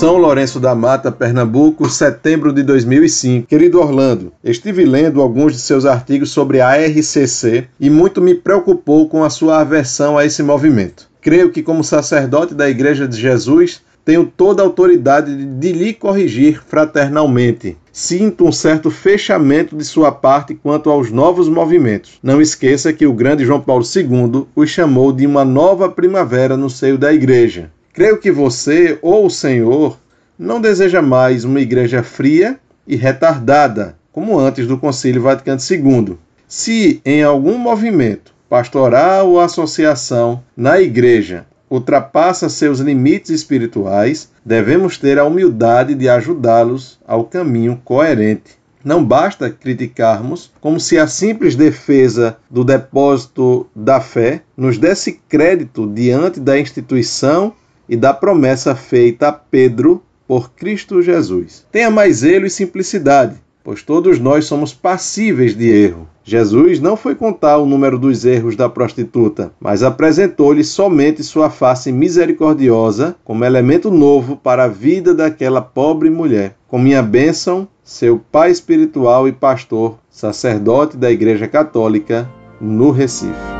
São Lourenço da Mata, Pernambuco, setembro de 2005. Querido Orlando, estive lendo alguns de seus artigos sobre a RCC e muito me preocupou com a sua aversão a esse movimento. Creio que, como sacerdote da Igreja de Jesus, tenho toda a autoridade de lhe corrigir fraternalmente. Sinto um certo fechamento de sua parte quanto aos novos movimentos. Não esqueça que o grande João Paulo II os chamou de uma nova primavera no seio da Igreja. Creio que você ou o Senhor não deseja mais uma igreja fria e retardada, como antes do Concílio Vaticano II. Se em algum movimento, pastoral ou associação na igreja ultrapassa seus limites espirituais, devemos ter a humildade de ajudá-los ao caminho coerente. Não basta criticarmos como se a simples defesa do depósito da fé nos desse crédito diante da instituição e da promessa feita a Pedro por Cristo Jesus. Tenha mais zelo e simplicidade, pois todos nós somos passíveis de erro. Jesus não foi contar o número dos erros da prostituta, mas apresentou-lhe somente sua face misericordiosa como elemento novo para a vida daquela pobre mulher. Com minha bênção, seu pai espiritual e pastor, sacerdote da Igreja Católica no Recife.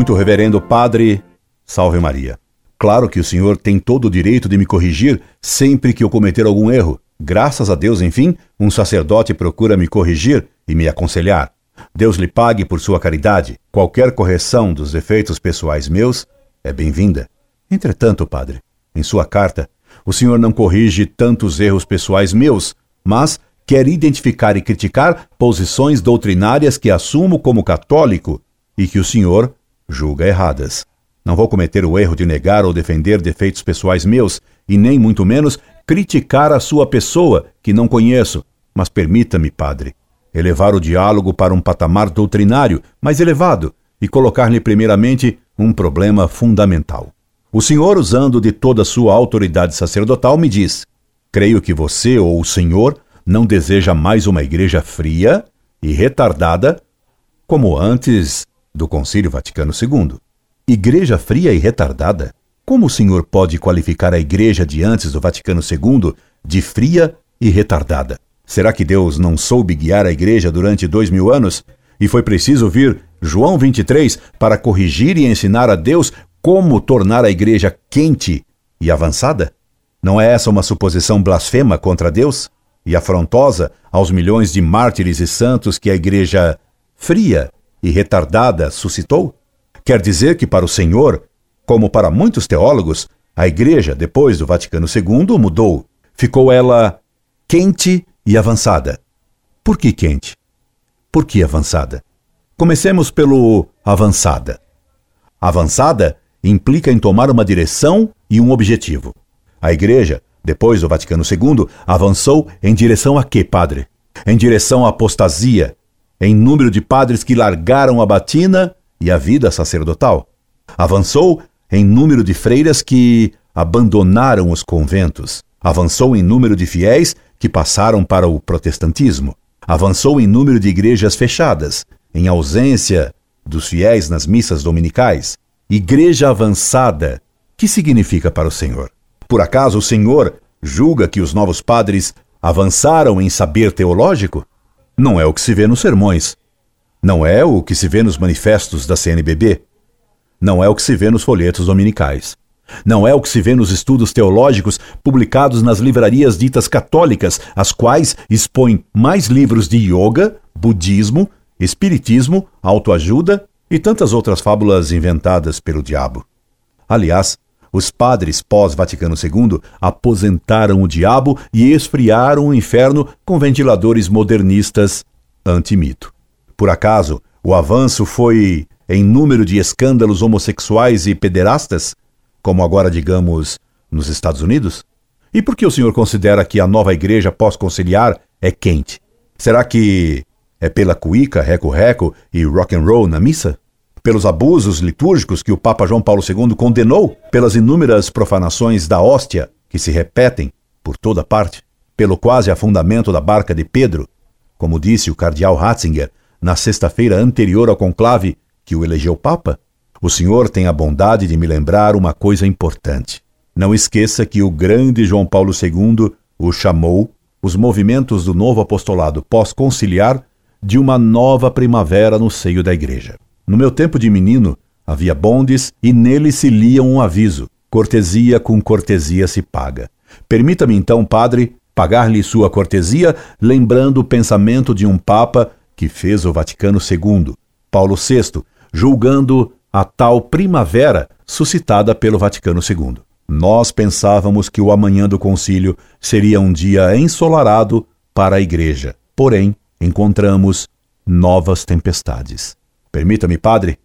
Muito reverendo Padre, salve Maria. Claro que o senhor tem todo o direito de me corrigir sempre que eu cometer algum erro. Graças a Deus, enfim, um sacerdote procura me corrigir e me aconselhar. Deus lhe pague por sua caridade. Qualquer correção dos defeitos pessoais meus é bem-vinda. Entretanto, padre, em sua carta, o senhor não corrige tantos erros pessoais meus, mas quer identificar e criticar posições doutrinárias que assumo como católico e que o senhor julga erradas. Não vou cometer o erro de negar ou defender defeitos pessoais meus e nem muito menos criticar a sua pessoa, que não conheço. Mas permita-me, padre, elevar o diálogo para um patamar doutrinário mais elevado e colocar-lhe primeiramente um problema fundamental. O senhor, usando de toda a sua autoridade sacerdotal, me diz: Creio que você ou o senhor não deseja mais uma igreja fria e retardada como antes do Concílio Vaticano II. Igreja fria e retardada? Como o senhor pode qualificar a igreja de antes do Vaticano II de fria e retardada? Será que Deus não soube guiar a igreja durante dois mil anos e foi preciso vir João 23 para corrigir e ensinar a Deus como tornar a igreja quente e avançada? Não é essa uma suposição blasfema contra Deus e afrontosa aos milhões de mártires e santos que a igreja fria e retardada suscitou? Quer dizer que para o Senhor, como para muitos teólogos, a Igreja, depois do Vaticano II, mudou. Ficou ela quente e avançada. Por que quente? Por que avançada? Comecemos pelo avançada. Avançada implica em tomar uma direção e um objetivo. A Igreja, depois do Vaticano II, avançou em direção a quê, padre? Em direção à apostasia, em número de padres que largaram a batina e a vida sacerdotal. Avançou em número de freiras que abandonaram os conventos. Avançou em número de fiéis que passaram para o protestantismo. Avançou em número de igrejas fechadas, em ausência dos fiéis nas missas dominicais. Igreja avançada. Que significa para o Senhor? Por acaso o Senhor julga que os novos padres avançaram em saber teológico? Não é o que se vê nos sermões, não é o que se vê nos manifestos da CNBB, não é o que se vê nos folhetos dominicais. Não é o que se vê nos estudos teológicos publicados nas livrarias ditas católicas, as quais expõem mais livros de yoga, budismo, espiritismo, autoajuda e tantas outras fábulas inventadas pelo diabo. Aliás, os padres pós-Vaticano II aposentaram o diabo e esfriaram o inferno com ventiladores modernistas anti-mito. Por acaso, o avanço foi em número de escândalos homossexuais e pederastas, como agora digamos nos Estados Unidos? E por que o senhor considera que a nova igreja pós-conciliar é quente? Será que é pela cuíca, reco-reco e rock and roll na missa? Pelos abusos litúrgicos que o Papa João Paulo II condenou, pelas inúmeras profanações da hóstia que se repetem por toda parte, pelo quase afundamento da barca de Pedro, como disse o cardeal Ratzinger na sexta-feira anterior ao conclave que o elegeu Papa? o senhor tem a bondade de me lembrar uma coisa importante. Não esqueça que o grande João Paulo II o chamou, os movimentos do novo apostolado pós-conciliar, de uma nova primavera no seio da igreja. No meu tempo de menino, havia bondes e neles se lia um aviso: cortesia com cortesia se paga. Permita-me então, padre, pagar-lhe sua cortesia, lembrando o pensamento de um papa que fez o Vaticano II, Paulo VI, julgando a tal primavera suscitada pelo Vaticano II. Nós pensávamos que o amanhã do concílio seria um dia ensolarado para a igreja. Porém, encontramos novas tempestades. Permita-me, padre,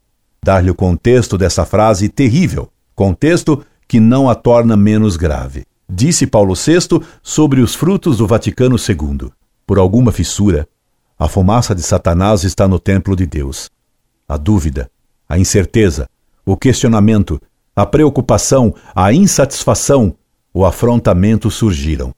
dar-lhe o contexto dessa frase terrível, contexto que não a torna menos grave. Disse Paulo VI sobre os frutos do Vaticano II. Por alguma fissura, a fumaça de Satanás está no templo de Deus. A dúvida, a incerteza, o questionamento, a preocupação, a insatisfação, o afrontamento surgiram.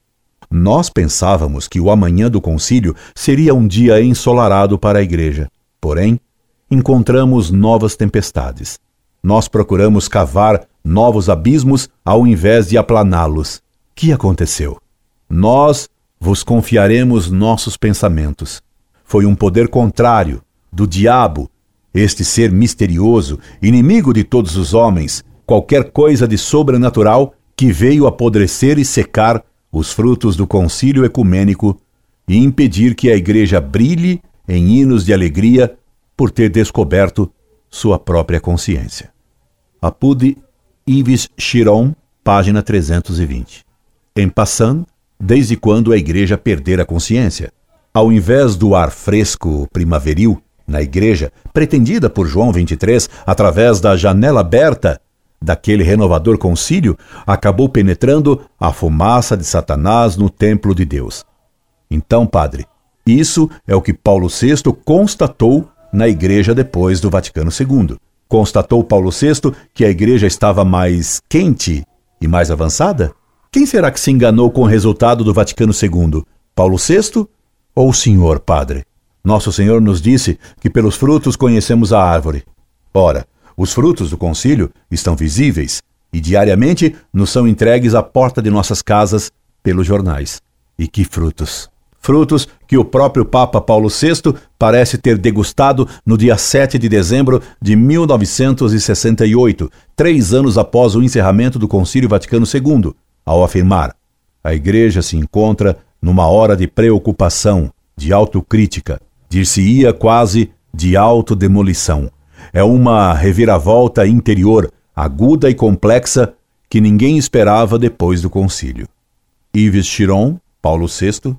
Nós pensávamos que o amanhã do concílio seria um dia ensolarado para a igreja. Porém, encontramos novas tempestades. Nós procuramos cavar novos abismos ao invés de aplaná-los. Que aconteceu? Nós vos confiaremos nossos pensamentos. Foi um poder contrário, do diabo, este ser misterioso, inimigo de todos os homens, qualquer coisa de sobrenatural que veio apodrecer e secar os frutos do concílio ecumênico e impedir que a igreja brilhe em hinos de alegria por ter descoberto sua própria consciência. Apude Yves Chiron, página 320. Em passant, desde quando a igreja perdera a consciência? Ao invés do ar fresco primaveril na igreja, pretendida por João 23 através da janela aberta daquele renovador concílio, acabou penetrando a fumaça de Satanás no templo de Deus. Então, padre, isso é o que Paulo VI constatou na igreja depois do Vaticano II. Constatou Paulo VI que a igreja estava mais quente e mais avançada? Quem será que se enganou com o resultado do Vaticano II? Paulo VI ou o senhor, padre? Nosso Senhor nos disse que pelos frutos conhecemos a árvore. Ora, os frutos do concílio estão visíveis e diariamente nos são entregues à porta de nossas casas pelos jornais. E que frutos! Frutos que o próprio Papa Paulo VI parece ter degustado no dia 7 de dezembro de 1968, três anos após o encerramento do Concílio Vaticano II, ao afirmar: a Igreja se encontra numa hora de preocupação, de autocrítica, dir-se-ia quase de autodemolição. É uma reviravolta interior, aguda e complexa, que ninguém esperava depois do concílio. Yves Chiron, Paulo VI,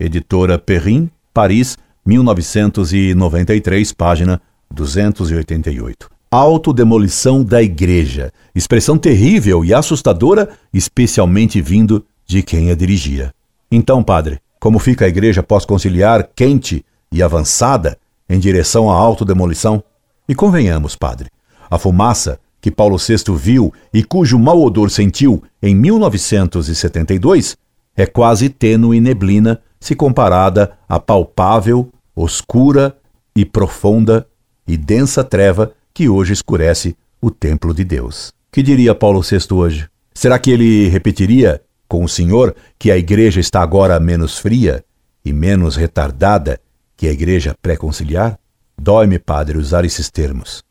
editora Perrin, Paris, 1993, página 288. Autodemolição da igreja, expressão terrível e assustadora, especialmente vindo de quem a dirigia. Então, padre, como fica a igreja pós-conciliar quente e avançada em direção à autodemolição? E convenhamos, padre, a fumaça que Paulo VI viu e cujo mau odor sentiu em 1972 é quase tênue neblina se comparada à palpável, oscura e profunda e densa treva que hoje escurece o templo de Deus. Que diria Paulo VI hoje? Será que ele repetiria com o Senhor que a igreja está agora menos fria e menos retardada que a igreja pré-conciliar? Dói-me, padre, usar esses termos.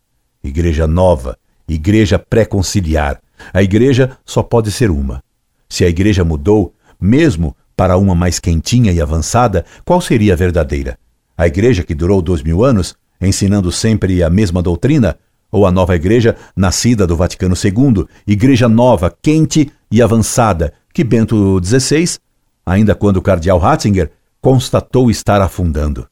Igreja nova, igreja pré-conciliar. A igreja só pode ser uma. Se a igreja mudou, mesmo para uma mais quentinha e avançada, qual seria a verdadeira? A igreja que durou dois mil anos, ensinando sempre a mesma doutrina? Ou a nova igreja, nascida do Vaticano II, igreja nova, quente e avançada, que Bento XVI, ainda quando o cardeal Ratzinger, constatou estar afundando?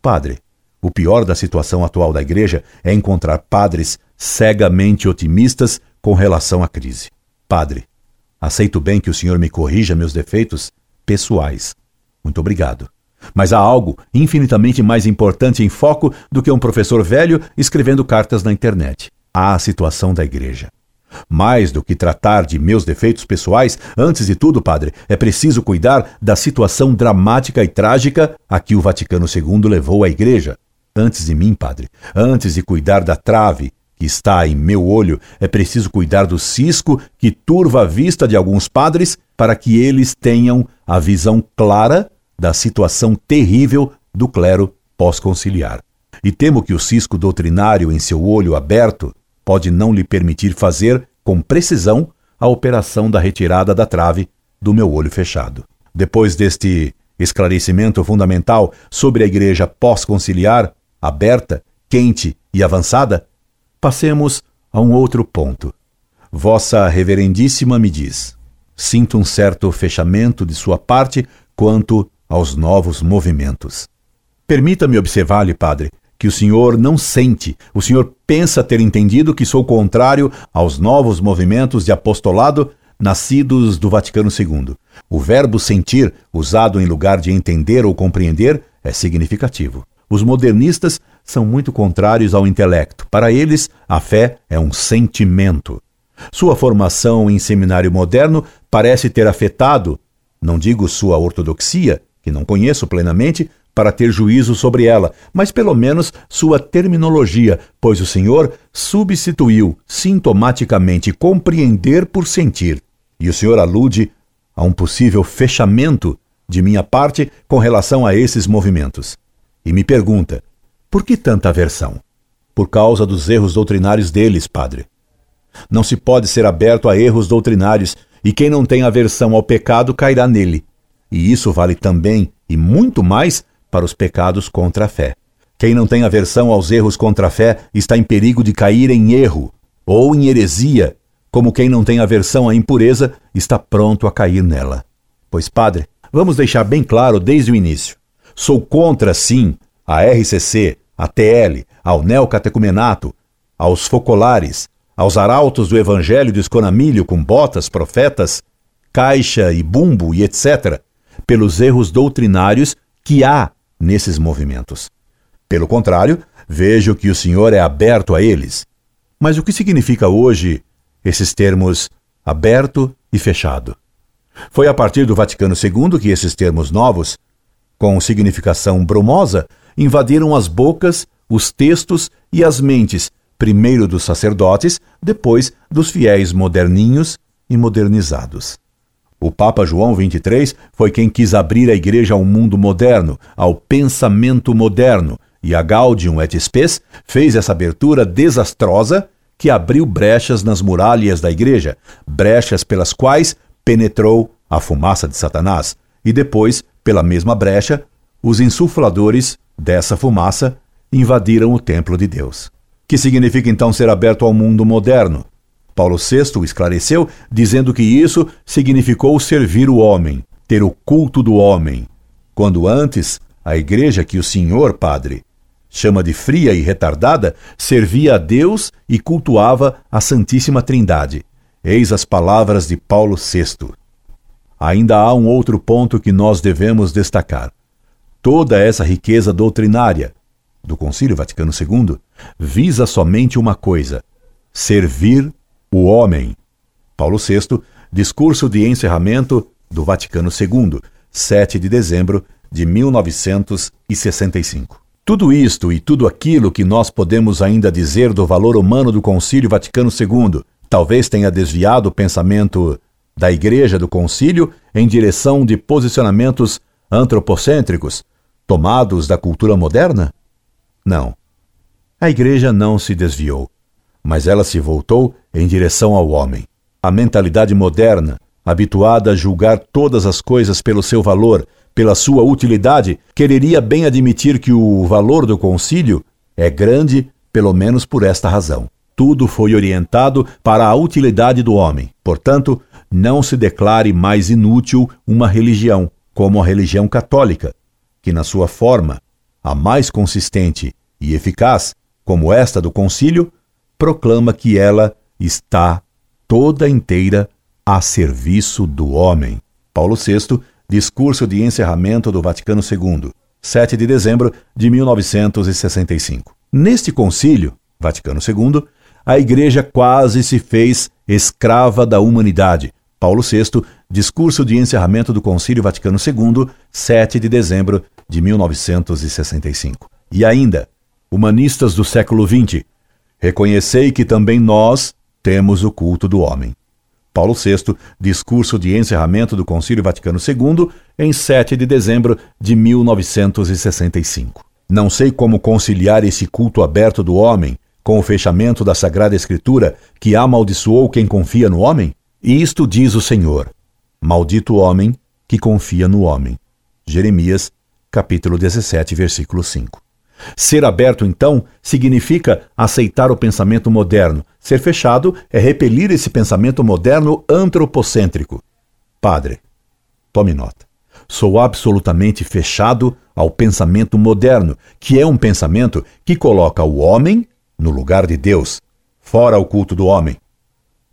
Padre, o pior da situação atual da igreja é encontrar padres cegamente otimistas com relação à crise. Padre, aceito bem que o senhor me corrija meus defeitos pessoais. Muito obrigado. Mas há algo infinitamente mais importante em foco do que um professor velho escrevendo cartas na internet. Há a situação da igreja. Mais do que tratar de meus defeitos pessoais, antes de tudo, padre, é preciso cuidar da situação dramática e trágica a que o Vaticano II levou a igreja. Antes de mim, padre, antes de cuidar da trave está em meu olho, é preciso cuidar do cisco que turva a vista de alguns padres para que eles tenham a visão clara da situação terrível do clero pós-conciliar. E temo que o cisco doutrinário em seu olho aberto pode não lhe permitir fazer, com precisão, a operação da retirada da trave do meu olho fechado. Depois deste esclarecimento fundamental sobre a igreja pós-conciliar, aberta, quente e avançada, passemos a um outro ponto. Vossa Reverendíssima me diz: sinto um certo fechamento de sua parte quanto aos novos movimentos. Permita-me observar-lhe, padre, que o senhor não sente, o senhor pensa ter entendido que sou contrário aos novos movimentos de apostolado nascidos do Vaticano II. O verbo sentir, usado em lugar de entender ou compreender, é significativo. Os modernistas são muito contrários ao intelecto. Para eles, a fé é um sentimento. Sua formação em seminário moderno parece ter afetado, não digo sua ortodoxia, que não conheço plenamente, para ter juízo sobre ela, mas pelo menos sua terminologia, pois o Senhor substituiu sintomaticamente compreender por sentir. E o Senhor alude a um possível fechamento de minha parte com relação a esses movimentos. E me pergunta: por que tanta aversão? Por causa dos erros doutrinários deles, padre. Não se pode ser aberto a erros doutrinários, e quem não tem aversão ao pecado cairá nele. E isso vale também, e muito mais, para os pecados contra a fé. Quem não tem aversão aos erros contra a fé está em perigo de cair em erro ou em heresia, como quem não tem aversão à impureza está pronto a cair nela. Pois, padre, vamos deixar bem claro desde o início. Sou contra, sim, a RCC, a TL, ao neocatecumenato, aos focolares, aos arautos do evangelho de esconamilho com botas, profetas, caixa e bumbo e etc., pelos erros doutrinários que há nesses movimentos. Pelo contrário, vejo que o Senhor é aberto a eles. Mas o que significa hoje esses termos aberto e fechado? Foi a partir do Vaticano II que esses termos novos, com significação brumosa, invadiram as bocas, os textos e as mentes, primeiro dos sacerdotes, depois dos fiéis moderninhos e modernizados. O Papa João XXIII foi quem quis abrir a igreja ao mundo moderno, ao pensamento moderno, e a Gaudium et Spes fez essa abertura desastrosa que abriu brechas nas muralhas da igreja, brechas pelas quais penetrou a fumaça de Satanás, e depois, pela mesma brecha, os insufladores dessa fumaça invadiram o templo de Deus. Que significa então ser aberto ao mundo moderno? Paulo VI esclareceu, dizendo que isso significou servir o homem, ter o culto do homem, quando antes a igreja que o senhor, padre, chama de fria e retardada, servia a Deus e cultuava a Santíssima Trindade. Eis as palavras de Paulo VI. Ainda há um outro ponto que nós devemos destacar. Toda essa riqueza doutrinária do Concílio Vaticano II visa somente uma coisa: servir o Homem. Paulo VI, discurso de encerramento do Vaticano II, 7 de dezembro de 1965. Tudo isto e tudo aquilo que nós podemos ainda dizer do valor humano do Concílio Vaticano II talvez tenha desviado o pensamento da Igreja do Concílio em direção de posicionamentos antropocêntricos, tomados da cultura moderna? Não. A Igreja não se desviou mas ela se voltou em direção ao homem. A mentalidade moderna, habituada a julgar todas as coisas pelo seu valor, pela sua utilidade, quereria bem admitir que o valor do concílio é grande, pelo menos por esta razão. Tudo foi orientado para a utilidade do homem. Portanto, não se declare mais inútil uma religião, como a religião católica, que, na sua forma, a mais consistente e eficaz, como esta do concílio, proclama que ela está toda inteira a serviço do homem. Paulo VI, discurso de encerramento do Vaticano II, 7 de dezembro de 1965. Neste concílio, Vaticano II, a Igreja quase se fez escrava da humanidade. Paulo VI, discurso de encerramento do Concílio Vaticano II, 7 de dezembro de 1965. E ainda, humanistas do século XX, Reconhecei que também nós temos o culto do homem. Paulo VI, discurso de encerramento do Concílio Vaticano II, em 7 de dezembro de 1965. Não sei como conciliar esse culto aberto do homem com o fechamento da Sagrada Escritura que amaldiçoou quem confia no homem? E isto diz o Senhor: Maldito o homem que confia no homem. Jeremias, capítulo 17, versículo 5. Ser aberto, então, significa aceitar o pensamento moderno. Ser fechado é repelir esse pensamento moderno antropocêntrico. Padre, tome nota. Sou absolutamente fechado ao pensamento moderno, que é um pensamento que coloca o homem no lugar de Deus, fora o culto do homem.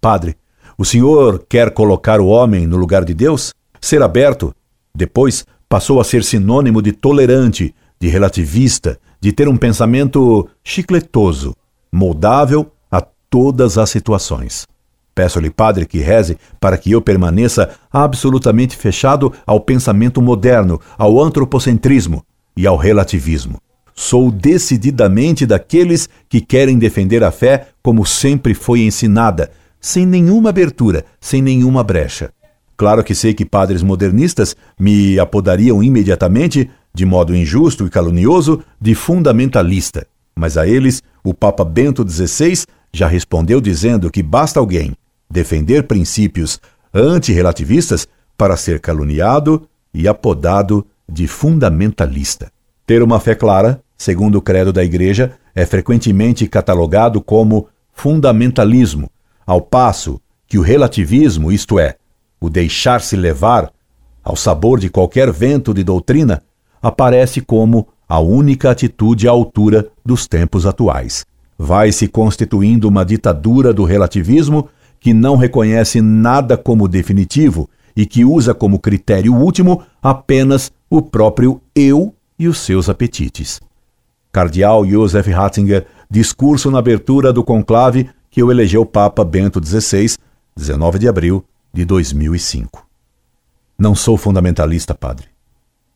Padre, o senhor quer colocar o homem no lugar de Deus? Ser aberto, depois passou a ser sinônimo de tolerante, de relativista, de ter um pensamento chicletoso, moldável a todas as situações. Peço-lhe, Padre, que reze para que eu permaneça absolutamente fechado ao pensamento moderno, ao antropocentrismo e ao relativismo. Sou decididamente daqueles que querem defender a fé como sempre foi ensinada, sem nenhuma abertura, sem nenhuma brecha. Claro que sei que padres modernistas me apodariam imediatamente de modo injusto e calunioso, de fundamentalista. Mas a eles, o Papa Bento XVI já respondeu dizendo que basta alguém defender princípios antirrelativistas para ser caluniado e apodado de fundamentalista. Ter uma fé clara, segundo o credo da Igreja, é frequentemente catalogado como fundamentalismo, ao passo que o relativismo, isto é, o deixar-se levar ao sabor de qualquer vento de doutrina, aparece como a única atitude à altura dos tempos atuais. Vai se constituindo uma ditadura do relativismo que não reconhece nada como definitivo e que usa como critério último apenas o próprio eu e os seus apetites. Cardeal Joseph Ratzinger, discurso na abertura do conclave que o elegeu Papa Bento XVI, 19 de abril de 2005. Não sou fundamentalista, padre.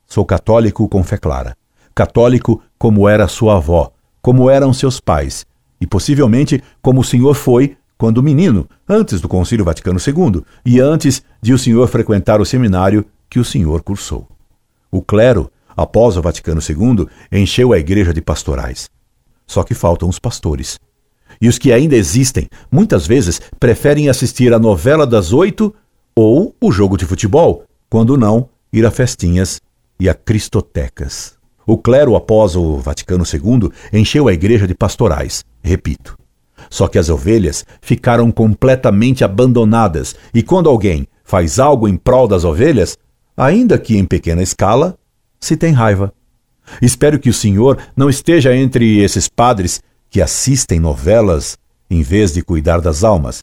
Sou católico com fé clara. Católico como era sua avó, como eram seus pais, e possivelmente como o senhor foi quando menino, antes do Concílio Vaticano II e antes de o senhor frequentar o seminário que o senhor cursou. O clero, após o Vaticano II, encheu a igreja de pastorais. Só que faltam os pastores. E os que ainda existem, muitas vezes, preferem assistir à novela das oito ou o jogo de futebol, quando não, ir a festinhas e a cristotecas. O clero, após o Vaticano II, encheu a igreja de pastorais, repito. Só que as ovelhas ficaram completamente abandonadas, e quando alguém faz algo em prol das ovelhas, ainda que em pequena escala, se tem raiva. Espero que o senhor não esteja entre esses padres que assistem novelas em vez de cuidar das almas,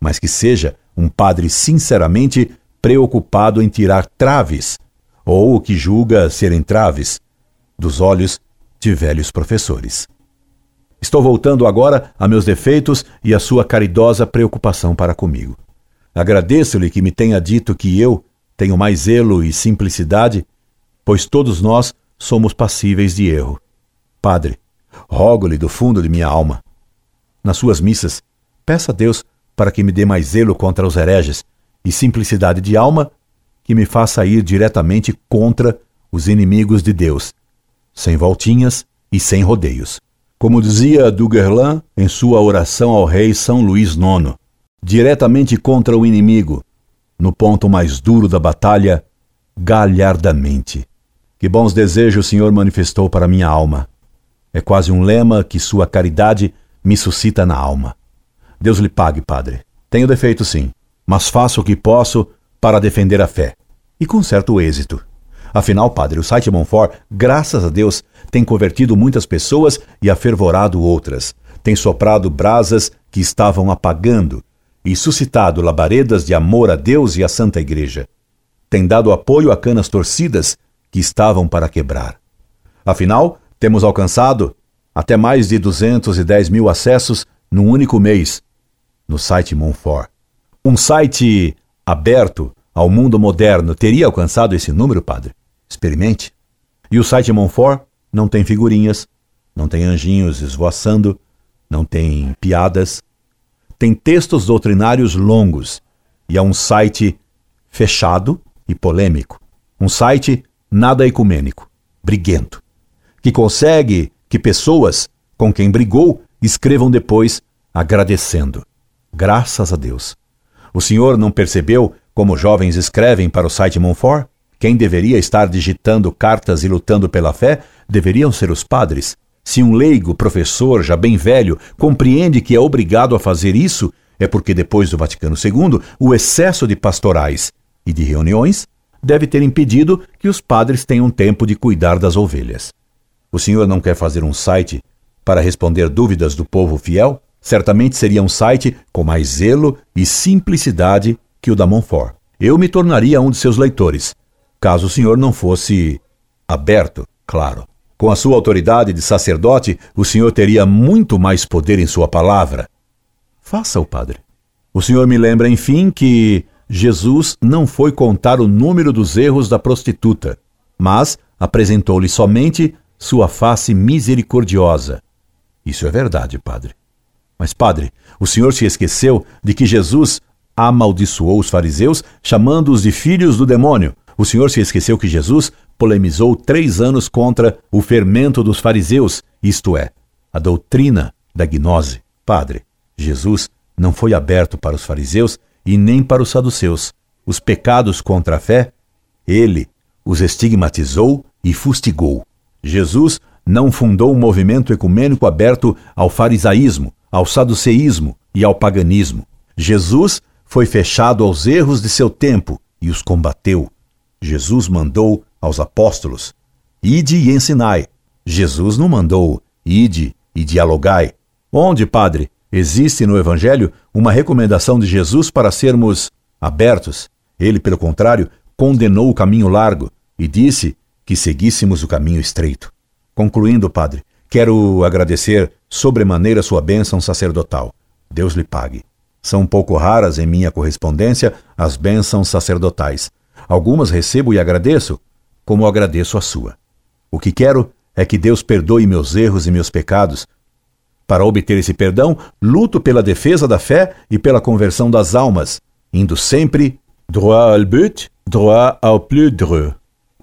mas que seja um padre sinceramente preocupado em tirar traves ou o que julga ser entraves, dos olhos de velhos professores. Estou voltando agora a meus defeitos e a sua caridosa preocupação para comigo. Agradeço-lhe que me tenha dito que eu tenho mais zelo e simplicidade, pois todos nós somos passíveis de erro. Padre, rogo-lhe do fundo de minha alma. Nas suas missas, peça a Deus para que me dê mais zelo contra os hereges e simplicidade de alma que me faça ir diretamente contra os inimigos de Deus, sem voltinhas e sem rodeios. Como dizia Duguerlan em sua oração ao rei São Luís IX, diretamente contra o inimigo, no ponto mais duro da batalha, galhardamente. Que bons desejos o Senhor manifestou para minha alma. É quase um lema que sua caridade me suscita na alma. Deus lhe pague, Padre. Tenho defeito, sim, mas faço o que posso para defender a fé. E com certo êxito. Afinal, padre, o site Monfort, graças a Deus, tem convertido muitas pessoas e afervorado outras. Tem soprado brasas que estavam apagando e suscitado labaredas de amor a Deus e à Santa Igreja. Tem dado apoio a canas torcidas que estavam para quebrar. Afinal, temos alcançado até mais de 210 mil acessos num único mês no site Monfort. Um site aberto ao mundo moderno teria alcançado esse número, padre? Experimente. E o site Monfort não tem figurinhas, não tem anjinhos esvoaçando, não tem piadas, tem textos doutrinários longos e é um site fechado e polêmico. Um site nada ecumênico, briguento, que consegue que pessoas com quem brigou escrevam depois agradecendo. Graças a Deus. O senhor não percebeu como jovens escrevem para o site Monfort? Quem deveria estar digitando cartas e lutando pela fé deveriam ser os padres. Se um leigo, professor, já bem velho, compreende que é obrigado a fazer isso, é porque depois do Vaticano II, o excesso de pastorais e de reuniões deve ter impedido que os padres tenham tempo de cuidar das ovelhas. O senhor não quer fazer um site para responder dúvidas do povo fiel? Certamente seria um site com mais zelo e simplicidade que o da Montfort. Eu me tornaria um de seus leitores, caso o senhor não fosse aberto, claro. Com a sua autoridade de sacerdote, o senhor teria muito mais poder em sua palavra. Faça-o, padre. O senhor me lembra, enfim, que Jesus não foi contar o número dos erros da prostituta, mas apresentou-lhe somente sua face misericordiosa. Isso é verdade, padre. Mas, padre, o senhor se esqueceu de que Jesus amaldiçoou os fariseus, chamando-os de filhos do demônio. O senhor se esqueceu que Jesus polemizou três anos contra o fermento dos fariseus, isto é, a doutrina da gnose. Padre, Jesus não foi aberto para os fariseus e nem para os saduceus. Os pecados contra a fé, ele os estigmatizou e fustigou. Jesus não fundou um movimento ecumênico aberto ao farisaísmo, ao saduceísmo e ao paganismo. Jesus foi fechado aos erros de seu tempo e os combateu. Jesus mandou aos apóstolos: Ide e ensinai. Jesus não mandou: Ide e dialogai. Onde, padre, existe no Evangelho uma recomendação de Jesus para sermos abertos? Ele, pelo contrário, condenou o caminho largo e disse que seguíssemos o caminho estreito. Concluindo, padre, quero agradecer sobremaneira sua bênção sacerdotal. Deus lhe pague. São pouco raras em minha correspondência as bênçãos sacerdotais. Algumas recebo e agradeço, como agradeço a sua. O que quero é que Deus perdoe meus erros e meus pecados. Para obter esse perdão, luto pela defesa da fé e pela conversão das almas, indo sempre droit au but, droit au plus dreux.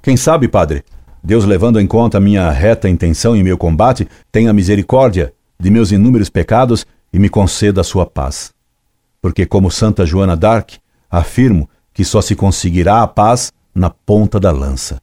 Quem sabe, padre, Deus, levando em conta minha reta intenção em meu combate, tenha misericórdia de meus inúmeros pecados e me conceda a sua paz. Porque, como Santa Joana d'Arc, afirmo que só se conseguirá a paz na ponta da lança,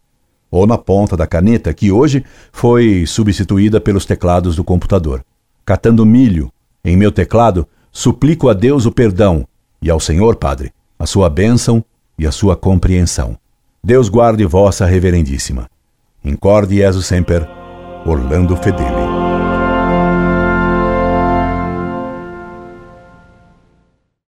ou na ponta da caneta, que hoje foi substituída pelos teclados do computador. Catando milho em meu teclado, suplico a Deus o perdão e ao Senhor, Padre, a sua bênção e a sua compreensão. Deus guarde vossa reverendíssima. Incorde Jesus Semper, Orlando Fedeli.